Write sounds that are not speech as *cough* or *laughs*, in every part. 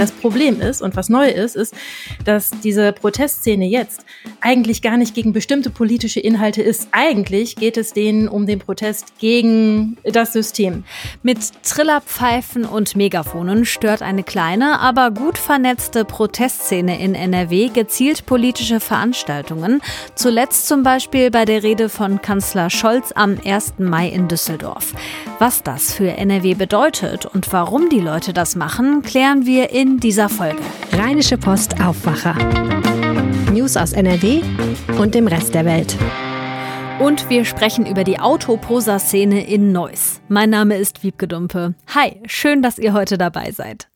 Das Problem ist und was neu ist, ist, dass diese Protestszene jetzt eigentlich gar nicht gegen bestimmte politische Inhalte ist. Eigentlich geht es denen um den Protest gegen das System. Mit Trillerpfeifen und Megafonen stört eine kleine, aber gut vernetzte Protestszene in NRW gezielt politische Veranstaltungen. Zuletzt zum Beispiel bei der Rede von Kanzler Scholz am 1. Mai in Düsseldorf. Was das für NRW bedeutet und warum die Leute das machen, klären wir in dieser Folge. Rheinische Post Aufwacher. News aus NRW und dem Rest der Welt. Und wir sprechen über die Autoposer-Szene in Neuss. Mein Name ist Wiebke Dumpe. Hi, schön, dass ihr heute dabei seid.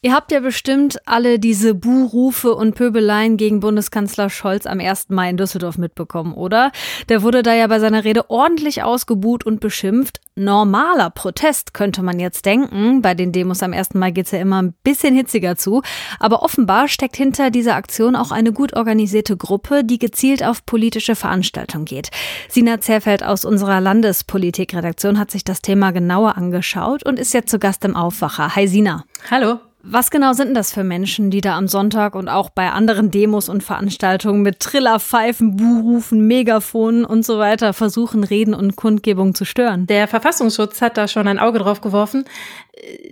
Ihr habt ja bestimmt alle diese Buhrufe und Pöbeleien gegen Bundeskanzler Scholz am 1. Mai in Düsseldorf mitbekommen, oder? Der wurde da ja bei seiner Rede ordentlich ausgebuht und beschimpft. Normaler Protest könnte man jetzt denken. Bei den Demos am 1. Mai geht's ja immer ein bisschen hitziger zu. Aber offenbar steckt hinter dieser Aktion auch eine gut organisierte Gruppe, die gezielt auf politische Veranstaltungen geht. Sina Zerfeld aus unserer Landespolitikredaktion hat sich das Thema genauer angeschaut und ist jetzt zu Gast im Aufwacher. Hi Sina. Hallo. Was genau sind denn das für Menschen, die da am Sonntag und auch bei anderen Demos und Veranstaltungen mit Trillerpfeifen, Buhrufen, Megafonen und so weiter versuchen, Reden und Kundgebung zu stören? Der Verfassungsschutz hat da schon ein Auge drauf geworfen.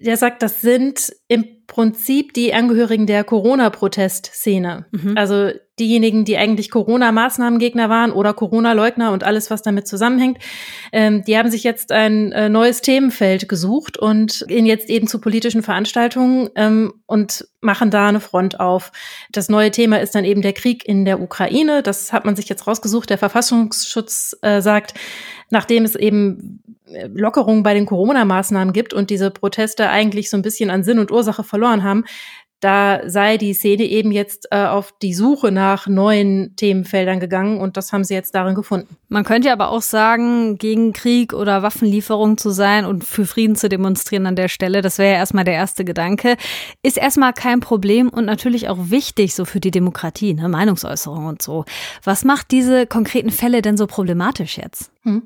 Der sagt, das sind im Prinzip die Angehörigen der Corona-Protestszene. Mhm. Also diejenigen, die eigentlich Corona-Maßnahmengegner waren oder Corona-Leugner und alles, was damit zusammenhängt, ähm, die haben sich jetzt ein äh, neues Themenfeld gesucht und gehen jetzt eben zu politischen Veranstaltungen ähm, und machen da eine Front auf. Das neue Thema ist dann eben der Krieg in der Ukraine. Das hat man sich jetzt rausgesucht. Der Verfassungsschutz äh, sagt, nachdem es eben äh, Lockerungen bei den Corona-Maßnahmen gibt und diese Proteste eigentlich so ein bisschen an Sinn und Ursache verloren haben, da sei die Szene eben jetzt äh, auf die Suche nach neuen Themenfeldern gegangen und das haben sie jetzt darin gefunden. Man könnte aber auch sagen, gegen Krieg oder Waffenlieferung zu sein und für Frieden zu demonstrieren an der Stelle, das wäre ja erstmal der erste Gedanke, ist erstmal kein Problem und natürlich auch wichtig so für die Demokratie, ne, Meinungsäußerung und so. Was macht diese konkreten Fälle denn so problematisch jetzt? Hm.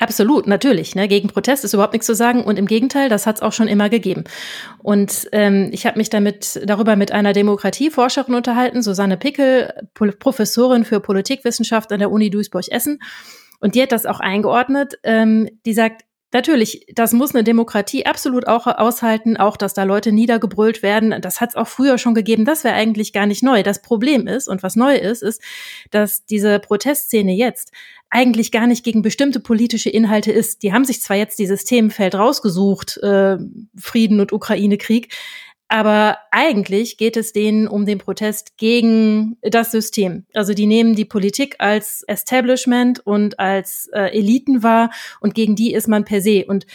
Absolut, natürlich. Ne? Gegen Protest ist überhaupt nichts zu sagen und im Gegenteil, das hat es auch schon immer gegeben. Und ähm, ich habe mich damit darüber mit einer Demokratieforscherin unterhalten, Susanne Pickel, Professorin für Politikwissenschaft an der Uni Duisburg-Essen. Und die hat das auch eingeordnet. Ähm, die sagt, Natürlich, das muss eine Demokratie absolut auch aushalten, auch dass da Leute niedergebrüllt werden. Das hat es auch früher schon gegeben. Das wäre eigentlich gar nicht neu. Das Problem ist, und was neu ist, ist, dass diese Protestszene jetzt eigentlich gar nicht gegen bestimmte politische Inhalte ist. Die haben sich zwar jetzt dieses Themenfeld rausgesucht, äh, Frieden und Ukraine-Krieg, aber eigentlich geht es denen um den Protest gegen das System. Also die nehmen die Politik als Establishment und als äh, Eliten wahr und gegen die ist man per se. Und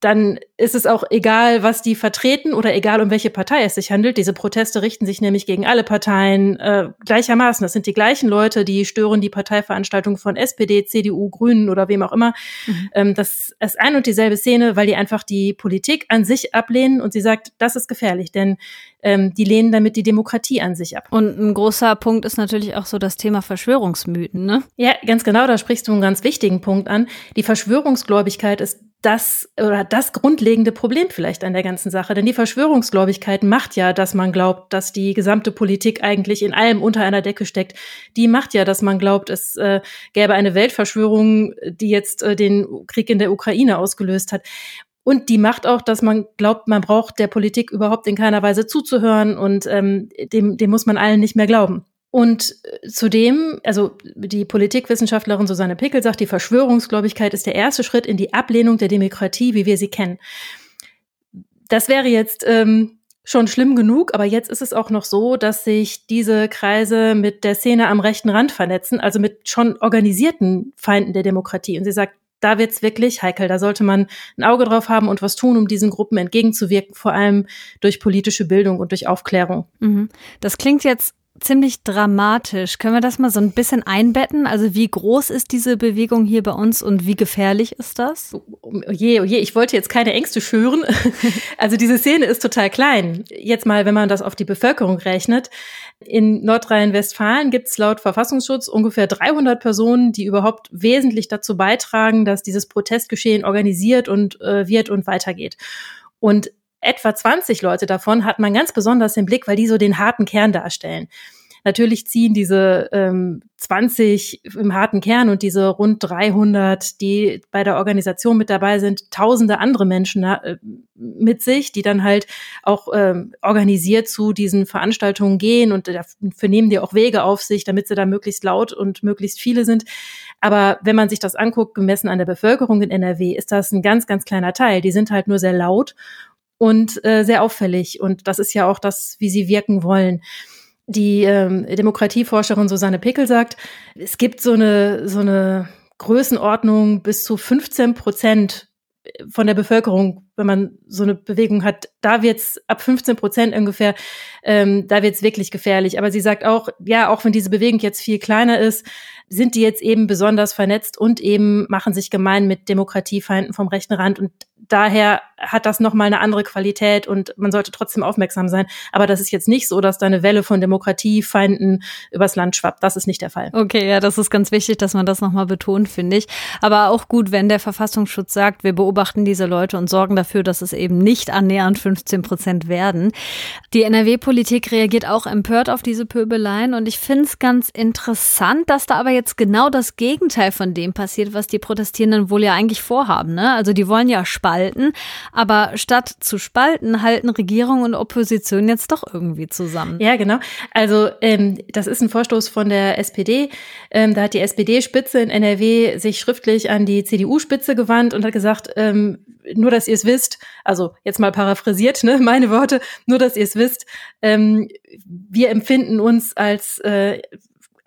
dann ist es auch egal, was die vertreten oder egal, um welche Partei es sich handelt. Diese Proteste richten sich nämlich gegen alle Parteien äh, gleichermaßen. Das sind die gleichen Leute, die stören die Parteiveranstaltung von SPD, CDU, Grünen oder wem auch immer. Mhm. Ähm, das ist ein und dieselbe Szene, weil die einfach die Politik an sich ablehnen und sie sagt, das ist gefährlich, denn ähm, die lehnen damit die Demokratie an sich ab. Und ein großer Punkt ist natürlich auch so das Thema Verschwörungsmythen, ne? Ja, ganz genau, da sprichst du einen ganz wichtigen Punkt an. Die Verschwörungsgläubigkeit ist das oder das grundlegende Problem vielleicht an der ganzen Sache. Denn die Verschwörungsgläubigkeit macht ja, dass man glaubt, dass die gesamte Politik eigentlich in allem unter einer Decke steckt. Die macht ja, dass man glaubt, es äh, gäbe eine Weltverschwörung, die jetzt äh, den Krieg in der Ukraine ausgelöst hat. Und die macht auch, dass man glaubt, man braucht der Politik überhaupt in keiner Weise zuzuhören und ähm, dem, dem muss man allen nicht mehr glauben. Und äh, zudem, also die Politikwissenschaftlerin Susanne Pickel sagt, die Verschwörungsgläubigkeit ist der erste Schritt in die Ablehnung der Demokratie, wie wir sie kennen. Das wäre jetzt ähm, schon schlimm genug, aber jetzt ist es auch noch so, dass sich diese Kreise mit der Szene am rechten Rand vernetzen, also mit schon organisierten Feinden der Demokratie. Und sie sagt, da wird's wirklich heikel. Da sollte man ein Auge drauf haben und was tun, um diesen Gruppen entgegenzuwirken, vor allem durch politische Bildung und durch Aufklärung. Mhm. Das klingt jetzt ziemlich dramatisch. Können wir das mal so ein bisschen einbetten? Also wie groß ist diese Bewegung hier bei uns und wie gefährlich ist das? Oh je, oh je, ich wollte jetzt keine Ängste schüren. *laughs* Also diese Szene ist total klein. Jetzt mal, wenn man das auf die Bevölkerung rechnet. In Nordrhein-Westfalen gibt es laut Verfassungsschutz ungefähr 300 Personen, die überhaupt wesentlich dazu beitragen, dass dieses Protestgeschehen organisiert und äh, wird und weitergeht. Und etwa 20 Leute davon hat man ganz besonders im Blick, weil die so den harten Kern darstellen. Natürlich ziehen diese ähm, 20 im harten Kern und diese rund 300, die bei der Organisation mit dabei sind, tausende andere Menschen äh, mit sich, die dann halt auch ähm, organisiert zu diesen Veranstaltungen gehen und dafür nehmen die auch Wege auf sich, damit sie da möglichst laut und möglichst viele sind. Aber wenn man sich das anguckt, gemessen an der Bevölkerung in NRW, ist das ein ganz, ganz kleiner Teil. Die sind halt nur sehr laut und äh, sehr auffällig. Und das ist ja auch das, wie sie wirken wollen die ähm, Demokratieforscherin Susanne Pickel sagt, es gibt so eine, so eine Größenordnung bis zu 15 Prozent von der Bevölkerung, wenn man so eine Bewegung hat, da wird's ab 15 Prozent ungefähr, ähm, da wird's wirklich gefährlich. Aber sie sagt auch, ja, auch wenn diese Bewegung jetzt viel kleiner ist, sind die jetzt eben besonders vernetzt und eben machen sich gemein mit Demokratiefeinden vom rechten Rand. Und daher hat das nochmal eine andere Qualität und man sollte trotzdem aufmerksam sein. Aber das ist jetzt nicht so, dass da eine Welle von Demokratiefeinden übers Land schwappt. Das ist nicht der Fall. Okay, ja, das ist ganz wichtig, dass man das nochmal betont, finde ich. Aber auch gut, wenn der Verfassungsschutz sagt, wir beobachten diese Leute und sorgen dafür, dass es eben nicht annähernd 15 Prozent werden. Die NRW-Politik reagiert auch empört auf diese Pöbeleien und ich finde es ganz interessant, dass da aber jetzt genau das Gegenteil von dem passiert, was die Protestierenden wohl ja eigentlich vorhaben. Ne? Also die wollen ja spalten, aber statt zu spalten, halten Regierung und Opposition jetzt doch irgendwie zusammen. Ja, genau. Also ähm, das ist ein Vorstoß von der SPD. Ähm, da hat die SPD-Spitze in NRW sich schriftlich an die CDU-Spitze gewandt und hat gesagt, ähm, nur dass ihr es wisst, also jetzt mal paraphrasiert, ne, *laughs* meine Worte, nur dass ihr es wisst, ähm, wir empfinden uns als äh,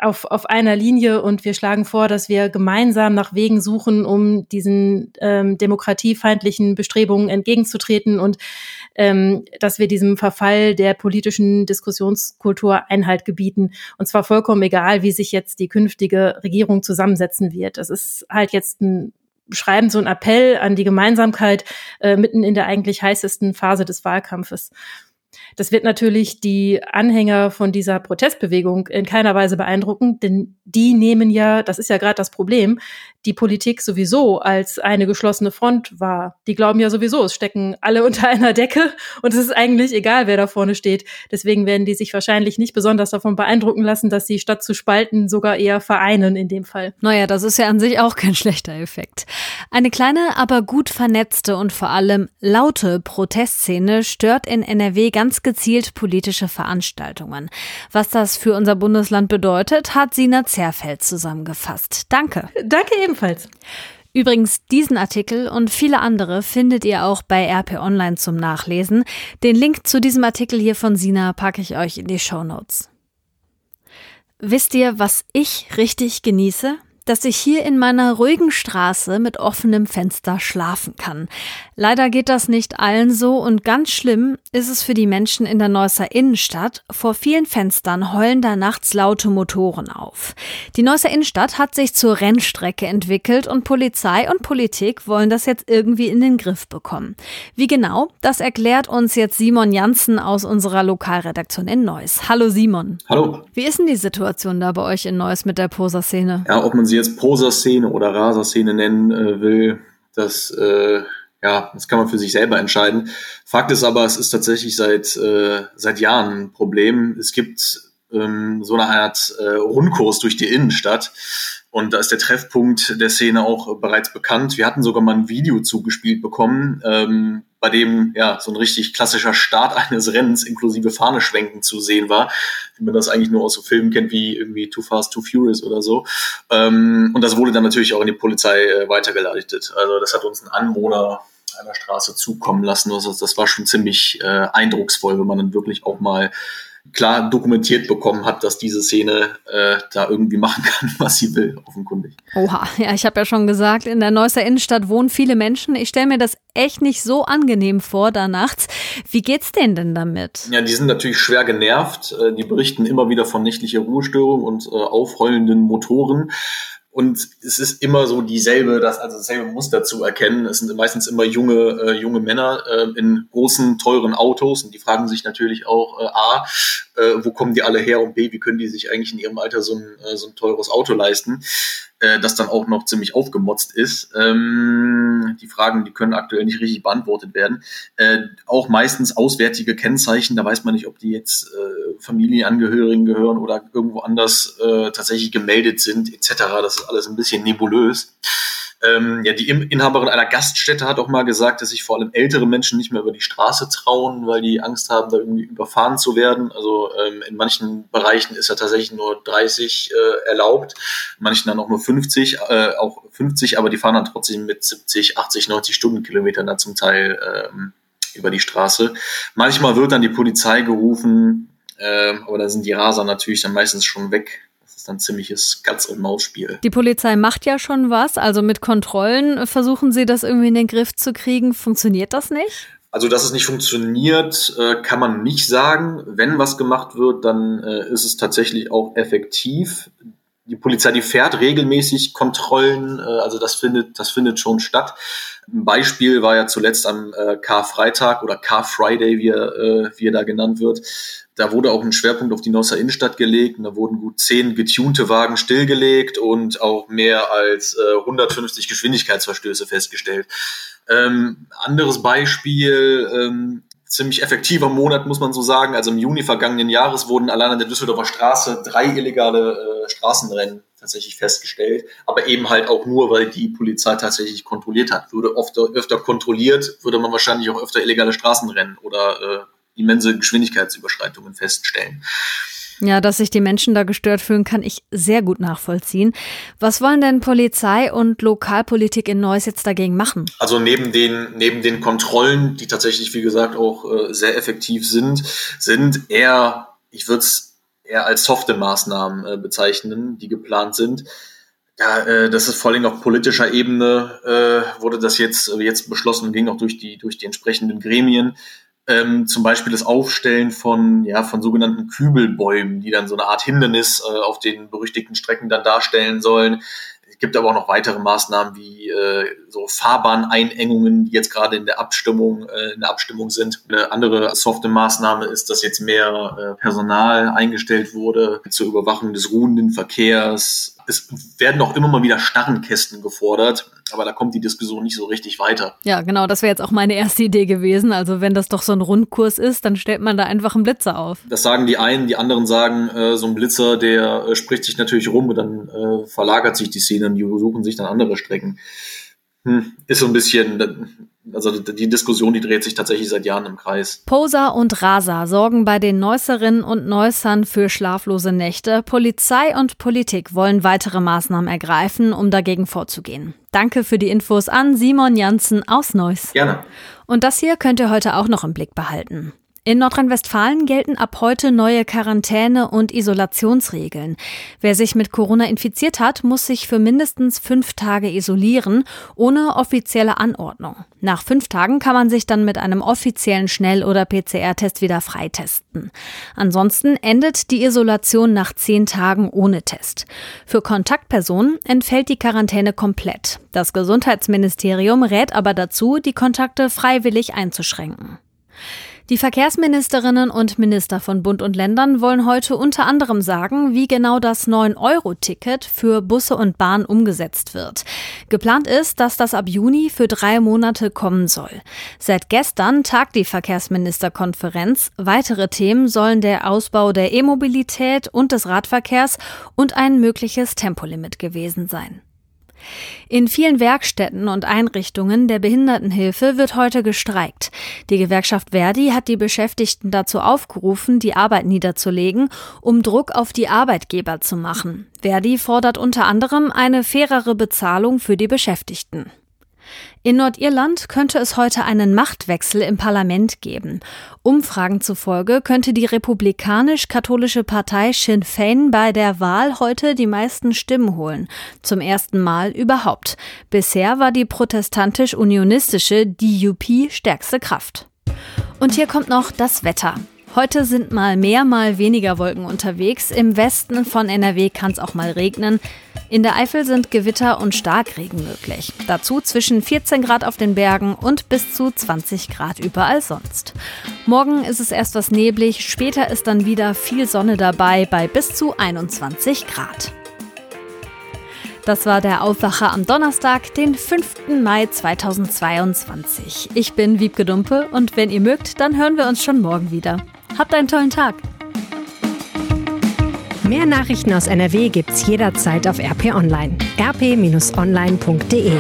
auf, auf einer Linie und wir schlagen vor, dass wir gemeinsam nach Wegen suchen, um diesen ähm, demokratiefeindlichen Bestrebungen entgegenzutreten und ähm, dass wir diesem Verfall der politischen Diskussionskultur Einhalt gebieten. Und zwar vollkommen egal, wie sich jetzt die künftige Regierung zusammensetzen wird. Das ist halt jetzt ein schreiben so ein Appell an die Gemeinsamkeit äh, mitten in der eigentlich heißesten Phase des Wahlkampfes. Das wird natürlich die Anhänger von dieser Protestbewegung in keiner Weise beeindrucken, denn die nehmen ja, das ist ja gerade das Problem, die Politik sowieso als eine geschlossene Front wahr. Die glauben ja sowieso, es stecken alle *laughs* unter einer Decke und es ist eigentlich egal, wer da vorne steht. Deswegen werden die sich wahrscheinlich nicht besonders davon beeindrucken lassen, dass sie statt zu spalten sogar eher vereinen in dem Fall. Naja, das ist ja an sich auch kein *laughs* schlechter Effekt. Eine kleine, aber gut vernetzte und vor allem laute Protestszene stört in NRW ganz gezielt politische Veranstaltungen. Was das für unser Bundesland bedeutet, hat Sina Zerfeld zusammengefasst. Danke. Danke ebenfalls. Übrigens, diesen Artikel und viele andere findet ihr auch bei RP Online zum Nachlesen. Den Link zu diesem Artikel hier von Sina packe ich euch in die Show Notes. Wisst ihr, was ich richtig genieße? Dass ich hier in meiner ruhigen Straße mit offenem Fenster schlafen kann. Leider geht das nicht allen so und ganz schlimm ist es für die Menschen in der Neusser Innenstadt. Vor vielen Fenstern heulen da nachts laute Motoren auf. Die Neusser Innenstadt hat sich zur Rennstrecke entwickelt und Polizei und Politik wollen das jetzt irgendwie in den Griff bekommen. Wie genau, das erklärt uns jetzt Simon Janssen aus unserer Lokalredaktion in Neuss. Hallo Simon. Hallo. Wie ist denn die Situation da bei euch in Neuss mit der Poser-Szene? Ja, ob man sie jetzt Poser-Szene oder Raser-Szene nennen äh, will, das, äh, ja, das kann man für sich selber entscheiden. Fakt ist aber, es ist tatsächlich seit, äh, seit Jahren ein Problem. Es gibt ähm, so eine Art äh, Rundkurs durch die Innenstadt. Und da ist der Treffpunkt der Szene auch bereits bekannt. Wir hatten sogar mal ein Video zugespielt bekommen, ähm, bei dem ja so ein richtig klassischer Start *laughs* eines Rennens inklusive Fahneschwenken zu sehen war, wie man das eigentlich nur aus so Filmen kennt wie irgendwie Too Fast, Too Furious oder so. Ähm, und das wurde dann natürlich auch in die Polizei äh, weitergeleitet. Also das hat uns ein Anwohner einer Straße zukommen lassen. Also das war schon ziemlich äh, eindrucksvoll, wenn man dann wirklich auch mal klar dokumentiert bekommen hat, dass diese Szene äh, da irgendwie machen kann, *laughs* was sie will, offenkundig. Oha, ja, ich habe ja schon gesagt, in der Neusser Innenstadt wohnen viele Menschen. Ich stelle mir das echt nicht so angenehm vor da nachts. Wie geht's denen denn damit? Ja, die sind natürlich schwer genervt. Äh, die berichten immer wieder von nächtlicher Ruhestörung und äh, aufheulenden Motoren. Und es ist immer so dieselbe, das, also dasselbe Muster zu erkennen. Es sind meistens immer junge, äh, junge Männer äh, in großen, teuren Autos. Und die fragen sich natürlich auch, äh, A, äh, wo kommen die alle her? Und B, wie können die sich eigentlich in ihrem Alter so ein, äh, so ein teures Auto leisten, äh, das dann auch noch ziemlich aufgemotzt ist. Ähm, die Fragen, die können aktuell nicht richtig beantwortet werden. Äh, auch meistens auswärtige Kennzeichen, da weiß man nicht, ob die jetzt äh, Familienangehörigen gehören oder irgendwo anders äh, tatsächlich gemeldet sind, etc. Das ist alles ein bisschen nebulös. Ähm, ja, die Inhaberin einer Gaststätte hat auch mal gesagt, dass sich vor allem ältere Menschen nicht mehr über die Straße trauen, weil die Angst haben, da irgendwie überfahren zu werden. Also ähm, in manchen Bereichen ist ja tatsächlich nur 30 äh, erlaubt, manchen dann auch nur 50, äh, auch 50, aber die fahren dann trotzdem mit 70, 80, 90 Stundenkilometern dann zum Teil ähm, über die Straße. Manchmal wird dann die Polizei gerufen, äh, aber da sind die Raser natürlich dann meistens schon weg ist dann ziemliches Katz- und Maus-Spiel. Die Polizei macht ja schon was, also mit Kontrollen versuchen sie das irgendwie in den Griff zu kriegen. Funktioniert das nicht? Also, dass es nicht funktioniert, äh, kann man nicht sagen. Wenn was gemacht wird, dann äh, ist es tatsächlich auch effektiv. Die Polizei, die fährt regelmäßig Kontrollen, äh, also das findet, das findet schon statt. Ein Beispiel war ja zuletzt am Karfreitag oder Car-Friday, wie er, wie er da genannt wird. Da wurde auch ein Schwerpunkt auf die Neusser Innenstadt gelegt und da wurden gut zehn getunte Wagen stillgelegt und auch mehr als äh, 150 Geschwindigkeitsverstöße festgestellt. Ähm, anderes Beispiel, ähm, ziemlich effektiver Monat, muss man so sagen. Also im Juni vergangenen Jahres wurden allein an der Düsseldorfer Straße drei illegale äh, Straßenrennen tatsächlich festgestellt, aber eben halt auch nur, weil die Polizei tatsächlich kontrolliert hat. Würde oft, öfter kontrolliert, würde man wahrscheinlich auch öfter illegale Straßenrennen oder äh, immense Geschwindigkeitsüberschreitungen feststellen. Ja, dass sich die Menschen da gestört fühlen, kann ich sehr gut nachvollziehen. Was wollen denn Polizei und Lokalpolitik in Neuss jetzt dagegen machen? Also neben den, neben den Kontrollen, die tatsächlich, wie gesagt, auch äh, sehr effektiv sind, sind eher, ich würde es eher als softe Maßnahmen äh, bezeichnen, die geplant sind. Ja, äh, das ist vor allem auf politischer Ebene äh, wurde das jetzt, jetzt beschlossen und ging auch durch die, durch die entsprechenden Gremien ähm, zum Beispiel das Aufstellen von, ja, von sogenannten Kübelbäumen, die dann so eine Art Hindernis äh, auf den berüchtigten Strecken dann darstellen sollen. Gibt aber auch noch weitere Maßnahmen wie äh, so Fahrbahneinengungen, die jetzt gerade in der Abstimmung, äh, in der Abstimmung sind. Eine andere softe Maßnahme ist, dass jetzt mehr äh, Personal eingestellt wurde zur Überwachung des ruhenden Verkehrs. Es werden auch immer mal wieder Starrenkästen gefordert aber da kommt die Diskussion nicht so richtig weiter. Ja, genau, das wäre jetzt auch meine erste Idee gewesen. Also wenn das doch so ein Rundkurs ist, dann stellt man da einfach einen Blitzer auf. Das sagen die einen, die anderen sagen, äh, so ein Blitzer, der äh, spricht sich natürlich rum und dann äh, verlagert sich die Szene und die suchen sich dann andere Strecken. Hm, ist so ein bisschen, also die Diskussion, die dreht sich tatsächlich seit Jahren im Kreis. Poser und Rasa sorgen bei den Neusserinnen und Neussern für schlaflose Nächte. Polizei und Politik wollen weitere Maßnahmen ergreifen, um dagegen vorzugehen. Danke für die Infos an Simon Janssen aus Neuss. Gerne. Und das hier könnt ihr heute auch noch im Blick behalten. In Nordrhein-Westfalen gelten ab heute neue Quarantäne- und Isolationsregeln. Wer sich mit Corona infiziert hat, muss sich für mindestens fünf Tage isolieren, ohne offizielle Anordnung. Nach fünf Tagen kann man sich dann mit einem offiziellen Schnell- oder PCR-Test wieder freitesten. Ansonsten endet die Isolation nach zehn Tagen ohne Test. Für Kontaktpersonen entfällt die Quarantäne komplett. Das Gesundheitsministerium rät aber dazu, die Kontakte freiwillig einzuschränken. Die Verkehrsministerinnen und Minister von Bund und Ländern wollen heute unter anderem sagen, wie genau das 9-Euro-Ticket für Busse und Bahn umgesetzt wird. Geplant ist, dass das ab Juni für drei Monate kommen soll. Seit gestern tagt die Verkehrsministerkonferenz. Weitere Themen sollen der Ausbau der E-Mobilität und des Radverkehrs und ein mögliches Tempolimit gewesen sein. In vielen Werkstätten und Einrichtungen der Behindertenhilfe wird heute gestreikt. Die Gewerkschaft Verdi hat die Beschäftigten dazu aufgerufen, die Arbeit niederzulegen, um Druck auf die Arbeitgeber zu machen. Verdi fordert unter anderem eine fairere Bezahlung für die Beschäftigten. In Nordirland könnte es heute einen Machtwechsel im Parlament geben. Umfragen zufolge könnte die republikanisch-katholische Partei Sinn Fein bei der Wahl heute die meisten Stimmen holen. Zum ersten Mal überhaupt. Bisher war die protestantisch-unionistische DUP stärkste Kraft. Und hier kommt noch das Wetter. Heute sind mal mehr, mal weniger Wolken unterwegs. Im Westen von NRW kann es auch mal regnen. In der Eifel sind Gewitter und Starkregen möglich. Dazu zwischen 14 Grad auf den Bergen und bis zu 20 Grad überall sonst. Morgen ist es erst was neblig, später ist dann wieder viel Sonne dabei bei bis zu 21 Grad. Das war der Aufwacher am Donnerstag, den 5. Mai 2022. Ich bin Wiebke Dumpe und wenn ihr mögt, dann hören wir uns schon morgen wieder. Habt einen tollen Tag. Mehr Nachrichten aus NRW gibt's jederzeit auf RP Online. rp-online.de